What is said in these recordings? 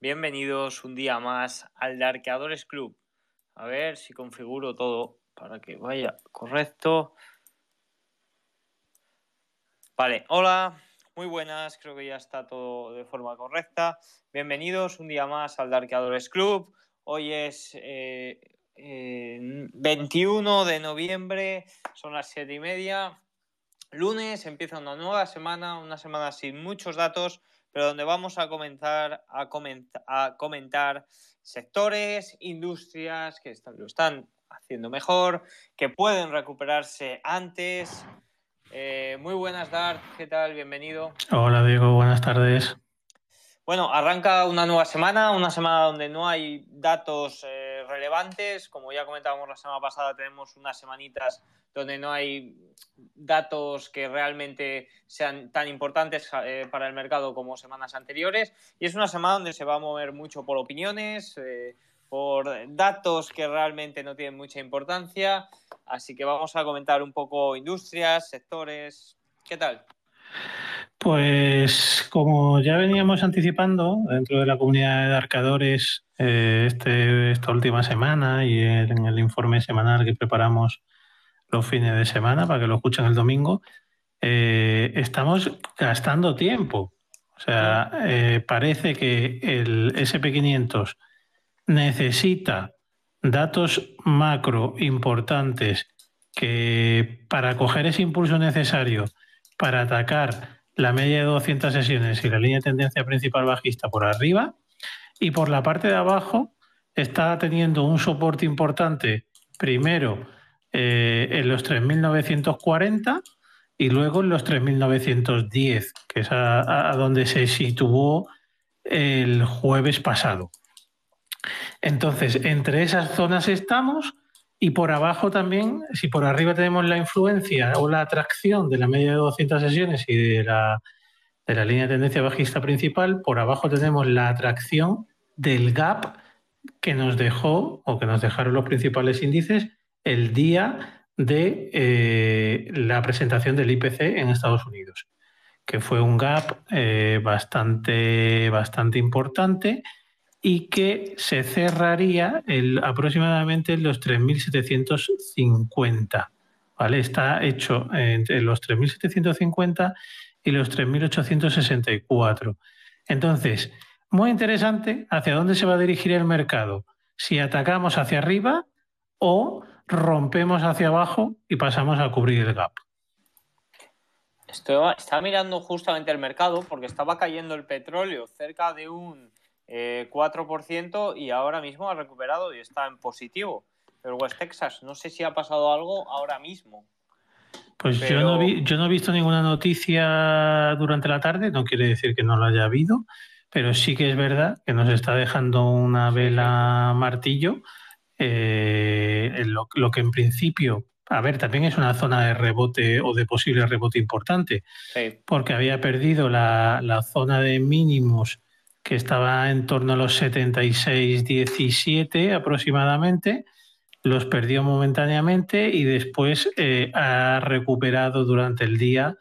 bienvenidos un día más al Darkeadores Club. A ver si configuro todo para que vaya correcto. Vale, hola, muy buenas, creo que ya está todo de forma correcta. Bienvenidos un día más al Darkeadores Club. Hoy es 21 de noviembre, son las 7 y media. Lunes empieza una nueva semana, una semana sin muchos datos, pero donde vamos a comentar, a comentar, sectores, industrias que están, lo están haciendo mejor, que pueden recuperarse antes. Eh, muy buenas, Dart, ¿qué tal? Bienvenido. Hola, Diego, buenas tardes. Bueno, arranca una nueva semana, una semana donde no hay datos eh, relevantes. Como ya comentábamos la semana pasada, tenemos unas semanitas donde no hay datos que realmente sean tan importantes eh, para el mercado como semanas anteriores. Y es una semana donde se va a mover mucho por opiniones, eh, por datos que realmente no tienen mucha importancia. Así que vamos a comentar un poco industrias, sectores. ¿Qué tal? Pues como ya veníamos anticipando dentro de la comunidad de arcadores eh, este, esta última semana y en el informe semanal que preparamos los fines de semana para que lo escuchen el domingo, eh, estamos gastando tiempo. O sea, eh, parece que el SP500 necesita datos macro importantes que para coger ese impulso necesario para atacar la media de 200 sesiones y la línea de tendencia principal bajista por arriba. Y por la parte de abajo está teniendo un soporte importante, primero eh, en los 3.940 y luego en los 3.910, que es a, donde se situó el jueves pasado. Entonces, entre esas zonas estamos y por abajo también, si por arriba tenemos la influencia o la atracción de la media de 200 sesiones y de la, de la línea de tendencia bajista principal, por abajo tenemos la atracción del gap que nos dejó o que nos dejaron los principales índices el día de eh, la presentación del IPC en Estados Unidos, que fue un gap eh, bastante, bastante importante y que se cerraría el, aproximadamente en los 3.750. ¿vale? Está hecho entre los 3.750 y los 3.864. Entonces, muy interesante hacia dónde se va a dirigir el mercado. Si atacamos hacia arriba o rompemos hacia abajo y pasamos a cubrir el gap. estaba mirando justamente el mercado porque estaba cayendo el petróleo cerca de un 4% eh, y ahora mismo ha recuperado y está en positivo. Pero West Texas, no sé si ha pasado algo ahora mismo. Pues yo, no vi, yo no he visto ninguna noticia durante la tarde, no quiere decir que no lo haya habido, pero sí que es verdad que nos está dejando una vela martillo, eh, lo, que en principio, a ver, también es una zona de rebote o de posible rebote importante, porque había perdido la, la zona de mínimos que estaba en torno a los 76, 17 aproximadamente, los perdió momentáneamente y después eh, ha recuperado durante el día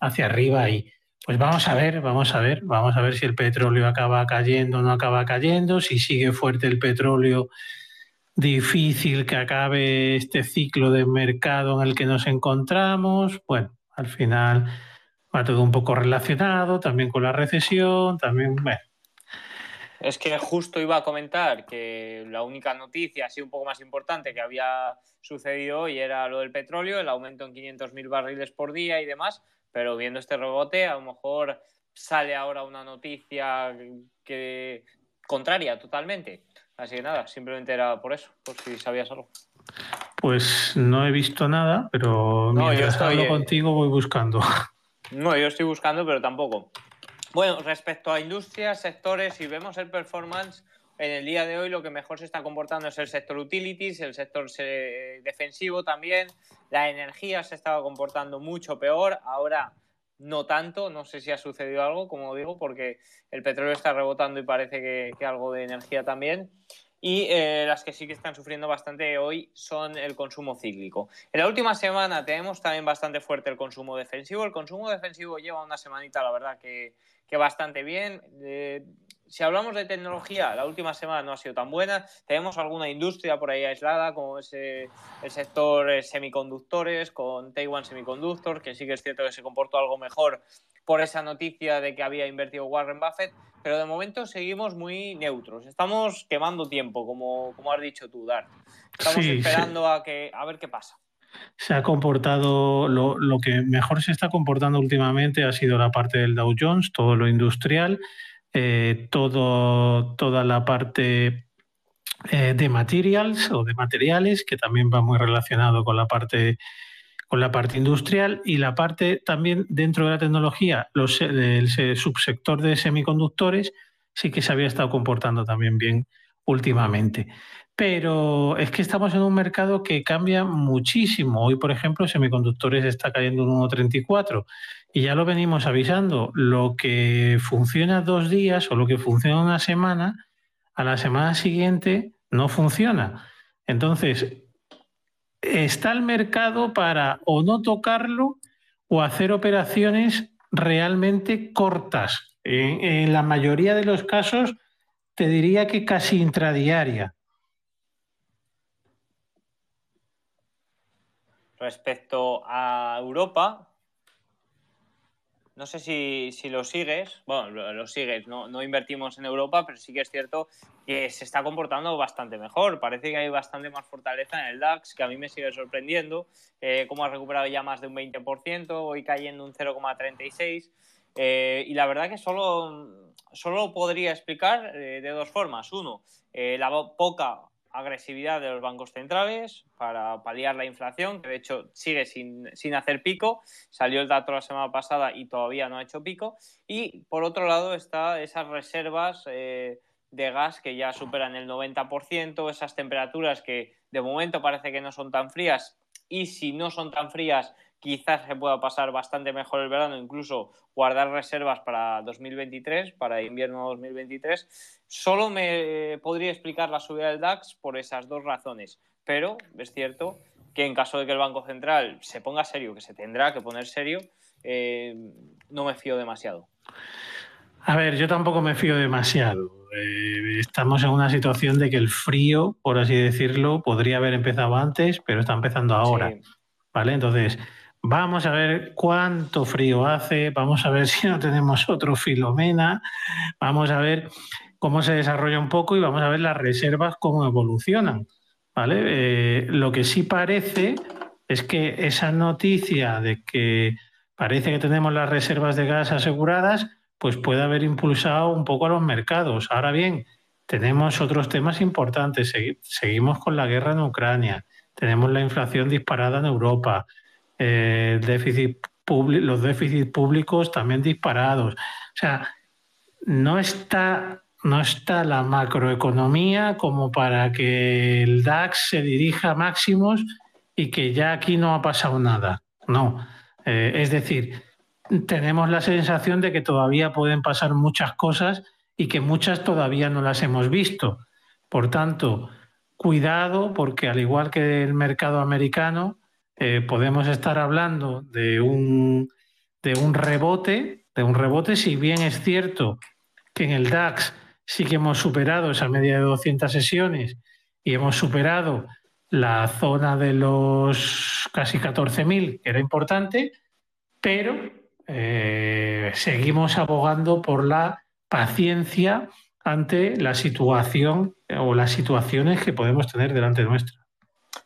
hacia arriba y pues vamos a ver, vamos a ver, vamos a ver si el petróleo acaba cayendo o no acaba cayendo, si sigue fuerte el petróleo, difícil que acabe este ciclo de mercado en el que nos encontramos. Bueno, al final va todo un poco relacionado, también con la recesión, también, bueno, es que justo iba a comentar que la única noticia, así un poco más importante, que había sucedido hoy era lo del petróleo, el aumento en 500.000 barriles por día y demás, pero viendo este rebote, a lo mejor sale ahora una noticia que contraria totalmente. Así que nada, simplemente era por eso, por si sabías algo. Pues no he visto nada, pero no, mientras yo estoy, contigo voy buscando. No, yo estoy buscando, pero tampoco. Bueno, respecto a industrias, sectores, si vemos el performance, en el día de hoy lo que mejor se está comportando es el sector utilities, el sector defensivo también. La energía se estaba comportando mucho peor, ahora no tanto, no sé si ha sucedido algo, como digo, porque el petróleo está rebotando y parece que, algo de energía también. Y eh, las que sí que están sufriendo bastante hoy son el consumo cíclico. En la última semana tenemos también bastante fuerte el consumo defensivo. El consumo defensivo lleva una semanita, la verdad, que, bastante bien. Eh, si hablamos de tecnología, la última semana no ha sido tan buena. Tenemos alguna industria por ahí aislada, como es el sector eh, semiconductores, con Taiwan Semiconductor, que sí que es cierto que se comportó algo mejor por esa noticia de que había invertido Warren Buffett, pero de momento seguimos muy neutros. Estamos quemando tiempo, como, como has dicho tú, Dar. Estamos esperando a, que, a ver qué pasa se ha comportado, lo, que mejor se está comportando últimamente ha sido la parte del Dow Jones, todo lo industrial, eh, todo, toda la parte eh, de materials o de materiales, que también va muy relacionado con la parte con la parte industrial y la parte también dentro de la tecnología, los, el subsector de semiconductores sí que se había estado comportando también bien últimamente pero es que estamos en un mercado que cambia muchísimo. Hoy, por ejemplo, semiconductores está cayendo un 1,34 y ya lo venimos avisando. Lo que funciona dos días o lo que funciona una semana, a la semana siguiente no funciona. Entonces, está el mercado para o no tocarlo o hacer operaciones realmente cortas. En, la mayoría de los casos, te diría que casi intradiaria. Respecto a Europa, no sé si, lo sigues, bueno, lo, sigues, no, invertimos en Europa, pero sí que es cierto que se está comportando bastante mejor. Parece que hay bastante más fortaleza en el DAX, que a mí me sigue sorprendiendo, eh, cómo ha recuperado ya más de un 20%, hoy cayendo un 0,36%. Eh, y la verdad que solo, solo podría explicar eh, de dos formas. Uno, la poca agresividad de los bancos centrales para paliar la inflación, que de hecho sigue sin, hacer pico. Salió el dato la semana pasada y todavía no ha hecho pico. Y por otro lado está esas reservas eh, de gas que ya superan el 90%, esas temperaturas que de momento parece que no son tan frías y si no son tan frías quizás se pueda pasar bastante mejor el verano, incluso guardar reservas para 2023, para invierno 2023. Solo me podría explicar la subida del DAX por esas dos razones, pero es cierto que en caso de que el Banco Central se ponga serio, que se tendrá que poner serio, eh, no me fío demasiado. A ver, yo tampoco me fío demasiado. Eh, estamos en una situación de que el frío, por así decirlo, podría haber empezado antes, pero está empezando ahora. ¿Vale? Entonces, Vamos a ver cuánto frío hace, vamos a ver si no tenemos otro Filomena, vamos a ver cómo se desarrolla un poco y vamos a ver las reservas cómo evolucionan. ¿vale? Eh, lo que sí parece es que esa noticia de que parece que tenemos las reservas de gas aseguradas, pues puede haber impulsado un poco a los mercados. Ahora bien, tenemos otros temas importantes. Seguimos con la guerra en Ucrania, tenemos la inflación disparada en Europa, eh, los déficits públicos también disparados. O sea, no está, no está la macroeconomía como para que el DAX se dirija a máximos y que ya aquí no ha pasado nada. No. Eh, es decir, tenemos la sensación de que todavía pueden pasar muchas cosas y que muchas todavía no las hemos visto. Por tanto, cuidado porque al igual que el mercado americano, eh, podemos estar hablando de un, de un rebote, de un rebote, si bien es cierto que en el DAX sí que hemos superado esa media de 200 sesiones y hemos superado la zona de los casi 14.000, que era importante, pero eh, seguimos abogando por la paciencia ante la situación o las situaciones que podemos tener delante nuestra.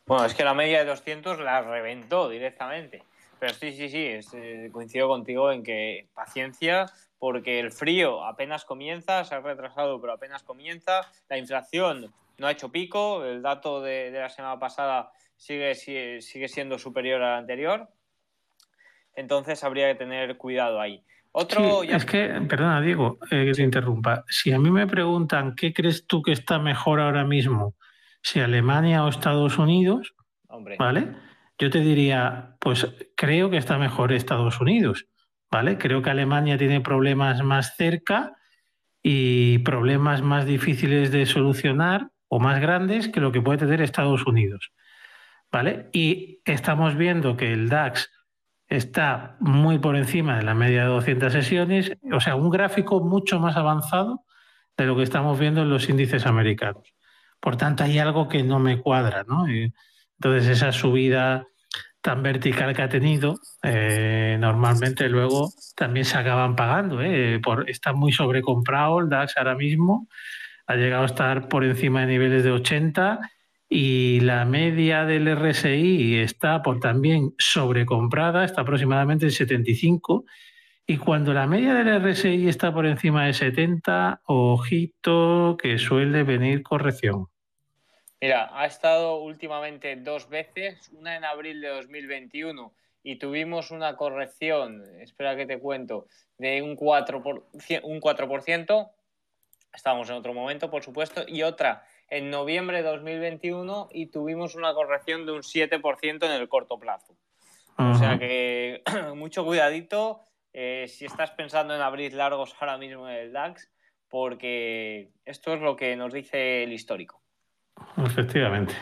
Bueno, es que la media de 200 la reventó directamente. Pero sí, sí, sí, eh, coincido contigo en que paciencia, porque el frío apenas comienza, se ha retrasado, pero apenas comienza. La inflación no ha hecho pico, el dato de, la semana pasada sigue, sigue, siendo superior al anterior. Entonces habría que tener cuidado ahí. Otro Es que, perdona, Diego, eh, que te interrumpa. Si a mí me preguntan qué crees tú que está mejor ahora mismo, si Alemania o Estados Unidos, ¿vale? Yo te diría, pues creo que está mejor Estados Unidos, ¿vale? Creo que Alemania tiene problemas más cerca y problemas más difíciles de solucionar o más grandes que lo que puede tener Estados Unidos, ¿vale? Y estamos viendo que el DAX está muy por encima de la media de 200 sesiones, o sea, un gráfico mucho más avanzado de lo que estamos viendo en los índices americanos. Por tanto, hay algo que no me cuadra, ¿no? Entonces, esa subida tan vertical que ha tenido, eh, normalmente luego también se acaban pagando. ¿eh? Por, está muy sobrecomprado el DAX ahora mismo, ha llegado a estar por encima de niveles de 80 y la media del RSI está por también sobrecomprada, está aproximadamente en 75. Y cuando la media del RSI está por encima de 70, ojito que suele venir corrección. Mira, ha estado últimamente dos veces, una en abril de 2021 y tuvimos una corrección, espera que te cuento, de un 4%, por, un 4%, estábamos en otro momento, por supuesto, y otra en noviembre de 2021 y tuvimos una corrección de un 7% en el corto plazo. O sea que mucho cuidadito eh, si estás pensando en abrir largos ahora mismo en el DAX, porque esto es lo que nos dice el histórico. Efectivamente.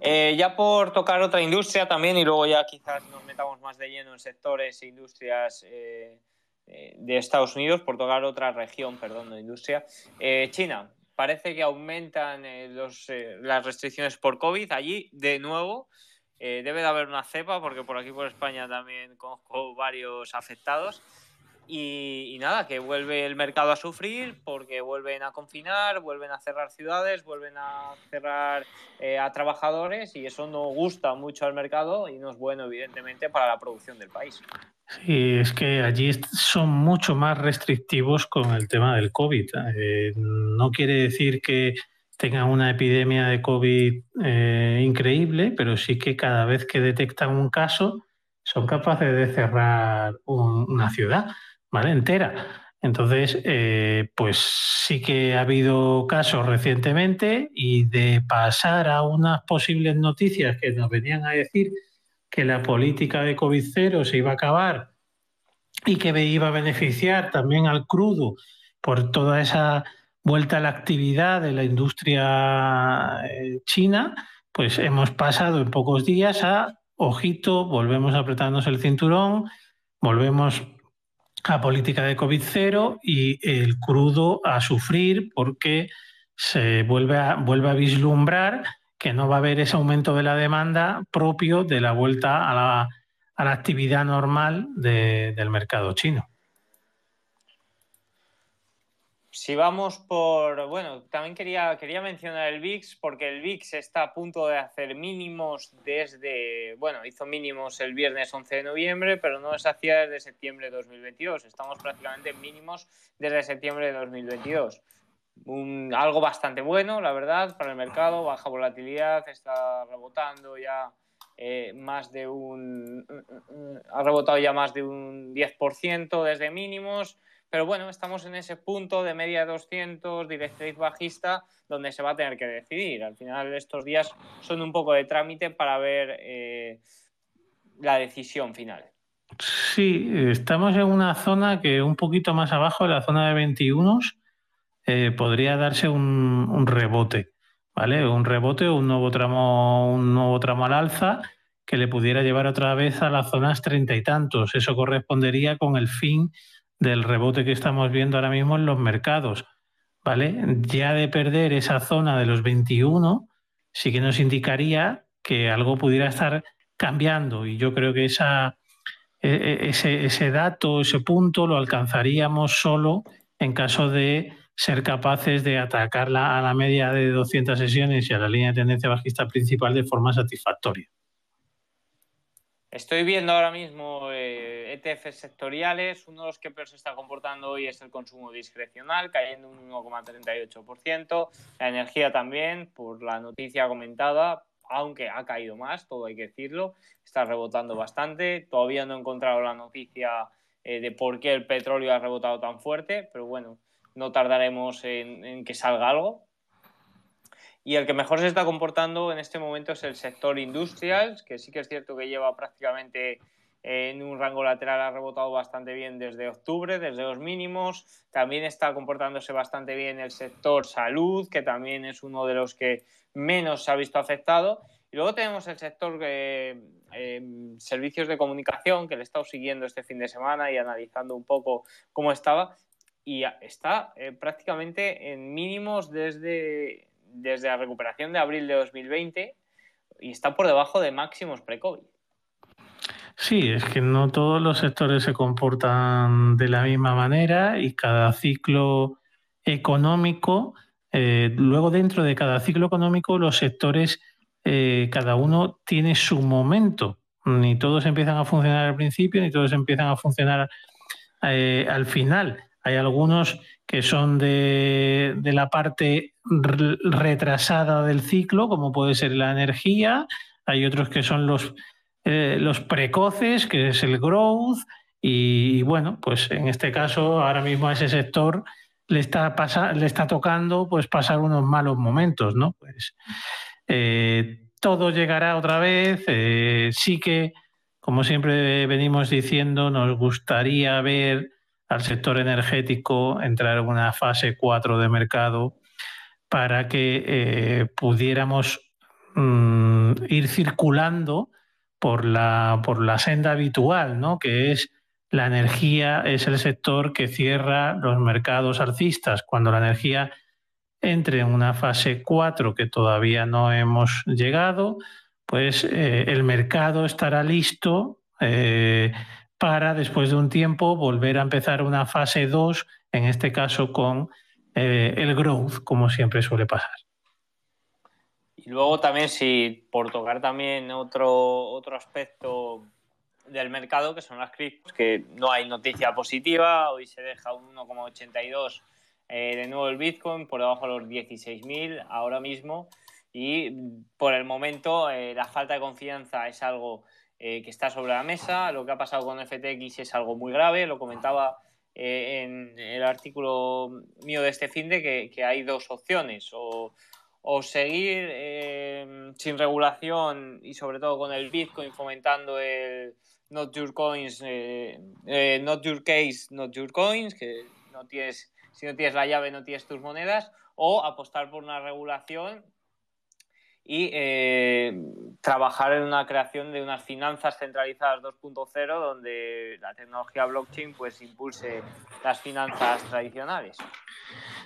Eh, ya por tocar otra industria también y luego ya quizás nos metamos más de lleno en sectores e industrias eh, de Estados Unidos, por tocar otra región, perdón, de industria. China, parece que aumentan los, las restricciones por COVID allí de nuevo. debe de haber una cepa porque por aquí por España también conozco varios afectados. Y, nada, que vuelve el mercado a sufrir porque vuelven a confinar, vuelven a cerrar ciudades, vuelven a cerrar eh, a trabajadores y eso no gusta mucho al mercado y no es bueno, evidentemente, para la producción del país. Sí, es que allí son mucho más restrictivos con el tema del COVID. Eh, no quiere decir que tengan una epidemia de COVID eh, increíble, pero sí que cada vez que detectan un caso son capaces de cerrar una ciudad. ¿vale? Entera. Entonces, eh, pues sí que ha habido casos recientemente y de pasar a unas posibles noticias que nos venían a decir que la política de COVID cero se iba a acabar y que iba a beneficiar también al crudo por toda esa vuelta a la actividad de la industria eh, china, pues hemos pasado en pocos días a, ojito, volvemos a apretarnos el cinturón, volvemos a política de COVID cero y el crudo a sufrir porque se vuelve vuelve a vislumbrar que no va a haber ese aumento de la demanda propio de la vuelta a la, a la actividad normal de, del mercado chino. Si vamos por, bueno, también quería, quería mencionar el VIX porque el VIX está a punto de hacer mínimos desde, bueno, hizo mínimos el viernes 11 de noviembre, pero no se hacía desde septiembre de 2022. Estamos prácticamente en mínimos desde septiembre de 2022. Un, algo bastante bueno, la verdad, para el mercado, baja volatilidad, está rebotando ya eh, más de un, ha rebotado ya más de un 10% desde mínimos pero bueno, estamos en ese punto de media de 200, directriz bajista, donde se va a tener que decidir. Al final, estos días son un poco de trámite para ver eh, la decisión final. Sí, estamos en una zona que un poquito más abajo, en la zona de 21, eh, podría darse un, rebote, ¿vale? Un rebote o un nuevo tramo, un nuevo tramo al alza que le pudiera llevar otra vez a las zonas treinta y tantos. Eso correspondería con el fin del rebote que estamos viendo ahora mismo en los mercados. ¿Vale? Ya de perder esa zona de los 21, sí que nos indicaría que algo pudiera estar cambiando. Y yo creo que esa, e, e, ese dato, ese punto, lo alcanzaríamos solo en caso de ser capaces de atacarla a la media de 200 sesiones y a la línea de tendencia bajista principal de forma satisfactoria. Estoy viendo ahora mismo eh, ETFs sectoriales. Uno de los que peor se está comportando hoy es el consumo discrecional, cayendo un 1,38%. La energía también, por la noticia comentada, aunque ha caído más, todo hay que decirlo, está rebotando bastante. Todavía no he encontrado la noticia eh, de por qué el petróleo ha rebotado tan fuerte, pero bueno, no tardaremos en que salga algo. Y el que mejor se está comportando en este momento es el sector industrial, que sí que es cierto que lleva prácticamente en un rango lateral, ha rebotado bastante bien desde octubre, desde los mínimos. También está comportándose bastante bien el sector salud, que también es uno de los que menos se ha visto afectado. Y luego tenemos el sector eh, servicios de comunicación, que le he estado siguiendo este fin de semana y analizando un poco cómo estaba. Y está eh, prácticamente en mínimos desde, desde la recuperación de abril de 2020 y está por debajo de máximos pre-COVID. Sí, es que no todos los sectores se comportan de la misma manera y cada ciclo económico, eh, luego dentro de cada ciclo económico los sectores, eh, cada uno tiene su momento. Ni todos empiezan a funcionar al principio, ni todos empiezan a funcionar al final. Hay algunos que son de, la parte retrasada del ciclo, como puede ser la energía, hay otros que son los eh, los precoces, que es el growth, y, bueno, pues en este caso ahora mismo a ese sector le está, le está tocando pues pasar unos malos momentos, ¿no? Pues eh, todo llegará otra vez, eh, sí que, como siempre venimos diciendo, nos gustaría ver al sector energético entrar en una fase 4 de mercado para que pudiéramos mm, ir circulando por la, por la senda habitual, ¿no? que es la energía es el sector que cierra los mercados alcistas. Cuando la energía entre en una fase 4 que todavía no hemos llegado, pues eh, el mercado estará listo eh, para después de un tiempo volver a empezar una fase 2, en este caso con eh, el growth, como siempre suele pasar. Y luego también, si por tocar también otro, otro aspecto del mercado, que son las criptos, que no hay noticia positiva, hoy se deja un 1,82 eh, de nuevo el Bitcoin, por debajo de los 16.000 ahora mismo, y por el momento eh, la falta de confianza es algo eh, que está sobre la mesa, lo que ha pasado con FTX es algo muy grave, lo comentaba en el artículo mío de este fin de que, hay dos opciones, o seguir em, sin regulación y sobre todo con el Bitcoin fomentando el not your coins, eh, eh, not your case, not your coins, que no tienes, si no tienes la llave no tienes tus monedas, o apostar por una regulación y eh, trabajar en una creación de unas finanzas centralizadas 2.0 donde la tecnología blockchain pues impulse las finanzas tradicionales.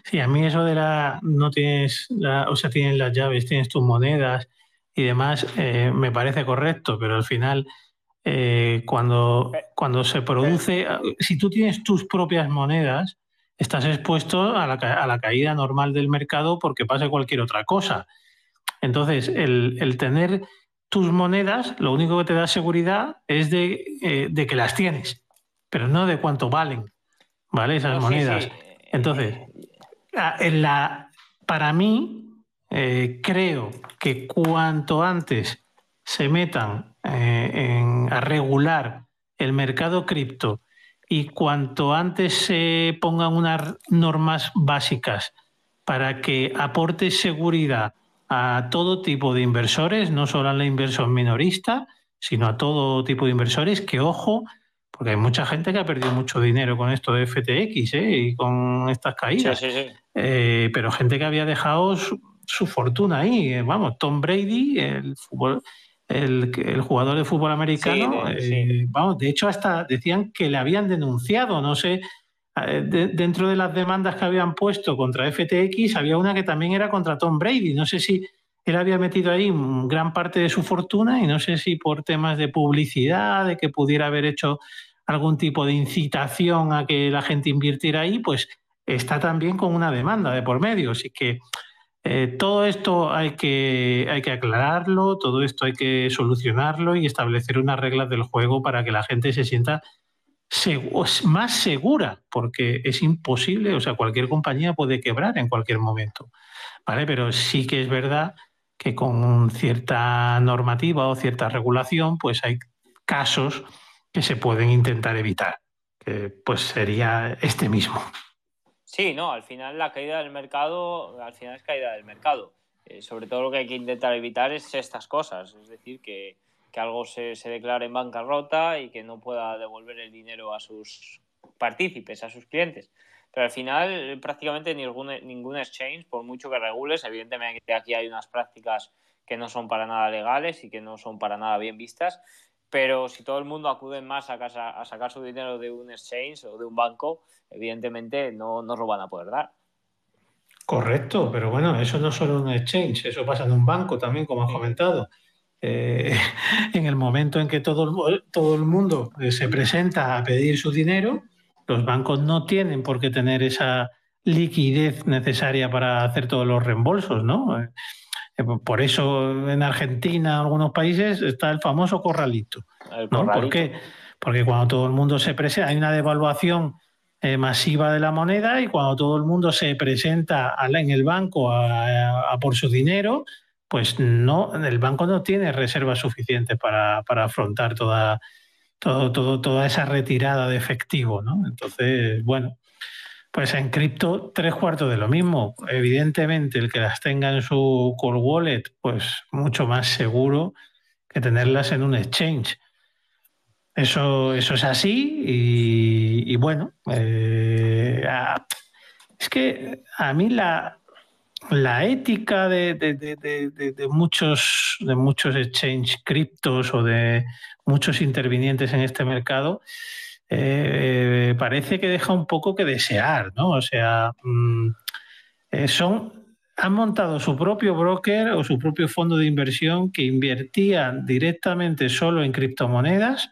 Sí, a mí eso de la no tienes o sea, tienes las llaves, tienes tus monedas y demás, eh, me parece correcto, pero al final eh, cuando, cuando se produce, si tú tienes tus propias monedas, estás expuesto a la, a la caída normal del mercado porque pase cualquier otra cosa. Entonces, el, tener tus monedas, lo único que te da seguridad es de, eh, que las tienes, pero no de cuánto valen, ¿vale? Esas monedas. Entonces, en la, para mí, eh, creo que cuanto antes se metan eh, a regular el mercado cripto y cuanto antes se pongan unas normas básicas para que aporte seguridad a todo tipo de inversores, no solo a la inversión minorista, sino a todo tipo de inversores, que ojo, porque hay mucha gente que ha perdido mucho dinero con esto de FTX ¿eh? y con estas caídas, eh, pero gente que había dejado su, fortuna ahí, eh, vamos, Tom Brady, el, el, jugador de fútbol americano, vamos, de hecho hasta decían que le habían denunciado, no sé eh, dentro de las demandas que habían puesto contra FTX, había una que también era contra Tom Brady. No sé si él había metido ahí gran parte de su fortuna y no sé si por temas de publicidad, de que pudiera haber hecho algún tipo de incitación a que la gente invirtiera ahí, pues está también con una demanda de por medio. Así que eh, todo esto hay que, hay que aclararlo, todo esto hay que solucionarlo y establecer unas reglas del juego para que la gente se sienta más segura, porque es imposible, o sea, cualquier compañía puede quebrar en cualquier momento, ¿vale? Pero sí que es verdad que con cierta normativa o cierta regulación, pues hay casos que se pueden intentar evitar, que pues sería este mismo. Sí, no, al final la caída del mercado, al final es caída del mercado. Eh, sobre todo lo que hay que intentar evitar es estas cosas, es decir, que, que algo se, se declare en bancarrota y que no pueda devolver el dinero a sus partícipes, a sus clientes. Pero al final prácticamente ningún, ningún exchange, por mucho que regules, evidentemente aquí hay unas prácticas que no son para nada legales y que no son para nada bien vistas, pero si todo el mundo acude más a, casa, a sacar su dinero de un exchange o de un banco, evidentemente no nos lo van a poder dar. Correcto, pero bueno, eso no es solo un exchange, eso pasa en un banco también, como has comentado. Eh, en el momento en que todo, todo el mundo eh, se presenta a pedir su dinero, los bancos no tienen por qué tener esa liquidez necesaria para hacer todos los reembolsos, ¿no? Eh, por eso en Argentina, en algunos países, está el famoso corralito. ¿Por qué? Porque cuando todo el mundo se presenta, hay una devaluación eh, masiva de la moneda y cuando todo el mundo se presenta en el banco a, por su dinero, pues no, el banco no tiene reservas suficientes para, afrontar toda, todo, todo, toda esa retirada de efectivo. ¿no? Entonces, bueno, pues en cripto, tres cuartos de lo mismo. Evidentemente, el que las tenga en su core wallet, pues mucho más seguro que tenerlas en un exchange. Eso, eso es así y, bueno, eh, es que a mí la, la ética de, de, muchos, de muchos exchange criptos o de muchos intervinientes en este mercado eh, parece que deja un poco que desear, ¿no? O sea, mm, eh, han montado su propio broker o su propio fondo de inversión que invertían directamente solo en criptomonedas,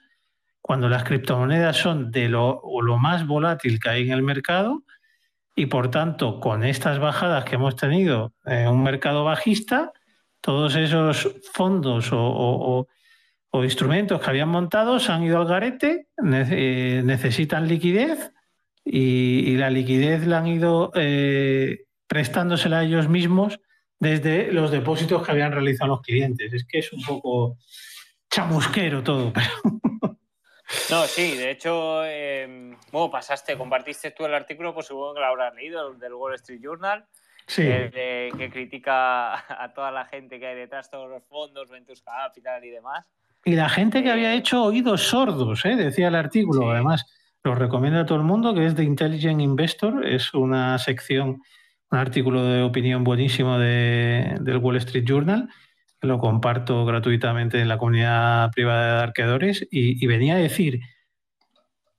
cuando las criptomonedas son de lo más volátil que hay en el mercado, y por tanto, con estas bajadas que hemos tenido en un mercado bajista, todos esos fondos o instrumentos que habían montado se han ido al garete, eh, necesitan liquidez y, la liquidez la han ido eh, prestándosela a ellos mismos desde los depósitos que habían realizado los clientes. Es que es un poco chamusquero todo. No, sí, de hecho, em, bueno, pasaste, compartiste tú el artículo, pues supongo que lo habrás leído, del Wall Street Journal, que critica a toda la gente que hay detrás, todos los fondos, Ventus Capital y demás. Y la gente que había hecho oídos sordos, ¿eh? decía el artículo, además, lo recomiendo a todo el mundo, que es de Intelligent Investor, es una sección, un artículo de opinión buenísimo de, del Wall Street Journal, lo comparto gratuitamente en la comunidad privada de arqueadores, y, venía a decir,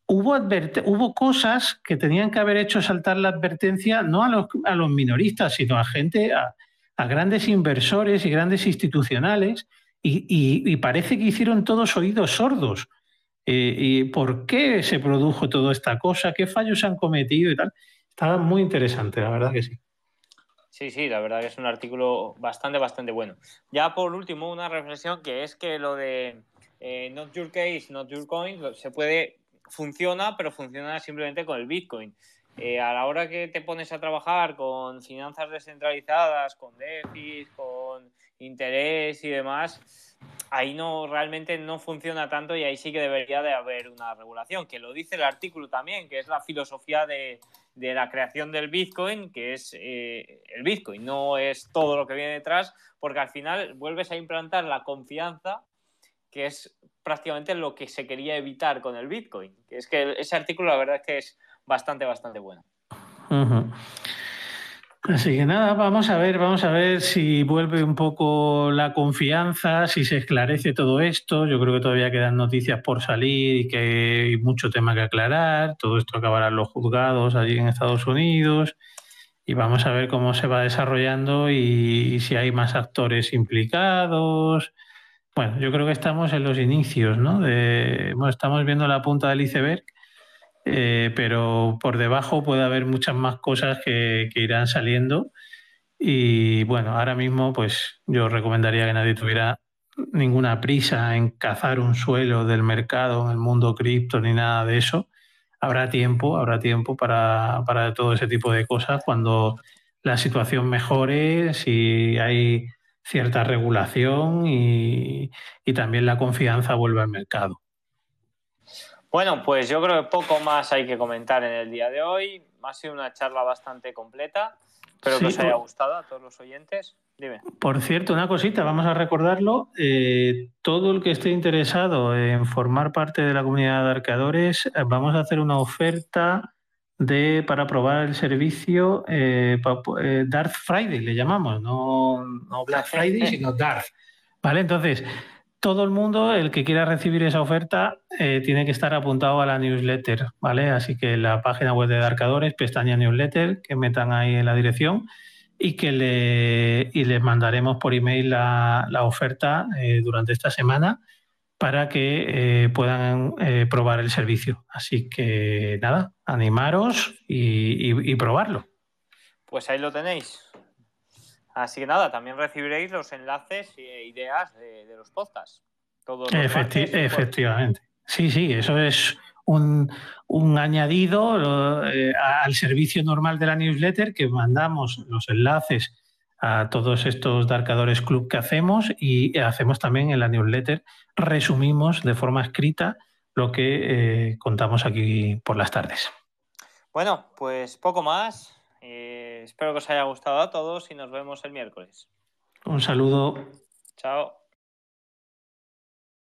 hubo, hubo cosas que tenían que haber hecho saltar la advertencia no a los, a los minoristas, sino a gente, a, a grandes inversores y grandes institucionales, y, parece que hicieron todos oídos sordos. Eh, ¿Y por qué se produjo toda esta cosa? ¿Qué fallos se han cometido y tal? Estaba muy interesante, la verdad que sí. Sí, sí, la verdad que es un artículo bastante, bastante bueno. Ya por último, una reflexión que es que lo de eh, not your case, not your coin, se puede, funciona, pero funciona simplemente con el Bitcoin. Eh, a la hora que te pones a trabajar con finanzas descentralizadas, con DeFi, con interés y demás, ahí no realmente no funciona tanto y ahí sí que debería de haber una regulación, que lo dice el artículo también, que es la filosofía de, la creación del Bitcoin, que es eh, el Bitcoin, no es todo lo que viene detrás, porque al final vuelves a implantar la confianza, que es prácticamente lo que se quería evitar con el Bitcoin. Es que ese artículo la verdad es que es bastante, bastante bueno. Así que nada, vamos a ver, vamos a ver si vuelve un poco la confianza, si se esclarece todo esto. Yo creo que todavía quedan noticias por salir y que hay mucho tema que aclarar. Todo esto acabará en los juzgados allí en Estados Unidos y vamos a ver cómo se va desarrollando y, si hay más actores implicados. Bueno, yo creo que estamos en los inicios, ¿no? De, estamos viendo la punta del iceberg eh, pero por debajo puede haber muchas más cosas que, irán saliendo. Y bueno, ahora mismo pues yo recomendaría que nadie tuviera ninguna prisa en cazar un suelo del mercado en el mundo cripto ni nada de eso. Habrá tiempo, habrá tiempo para, para todo ese tipo de cosas cuando la situación mejore, si hay cierta regulación y, y también la confianza vuelve al mercado. Bueno, pues yo creo que poco más hay que comentar en el día de hoy. Ha sido una charla bastante completa. Espero que os haya gustado a todos los oyentes. Dime. Por cierto, una cosita, vamos a recordarlo. Eh, todo el que esté interesado en formar parte de la comunidad de arqueadores, eh, vamos a hacer una oferta de para probar el servicio eh, Darth Friday, le llamamos, no, no Black Friday, sino Darth. Vale, entonces todo el mundo, el que quiera recibir esa oferta, eh, tiene que estar apuntado a la newsletter, ¿vale? Así que la página web de Darkadores, pestaña newsletter, que metan ahí en la dirección y que le, y les mandaremos por email la, oferta eh, durante esta semana para que eh, puedan probar el servicio. Así que nada, animaros y, probarlo. Pues ahí lo tenéis. Así que nada, también recibiréis los enlaces e ideas de, los podcasts. efectivamente. Sí, sí, eso es un, añadido eh, al servicio normal de la newsletter que mandamos los enlaces a todos estos Darkadores Club que hacemos y hacemos también en la newsletter, resumimos de forma escrita lo que eh, contamos aquí por las tardes. Bueno, pues poco más. Espero que os haya gustado a todos y nos vemos el miércoles. Un saludo. Chao.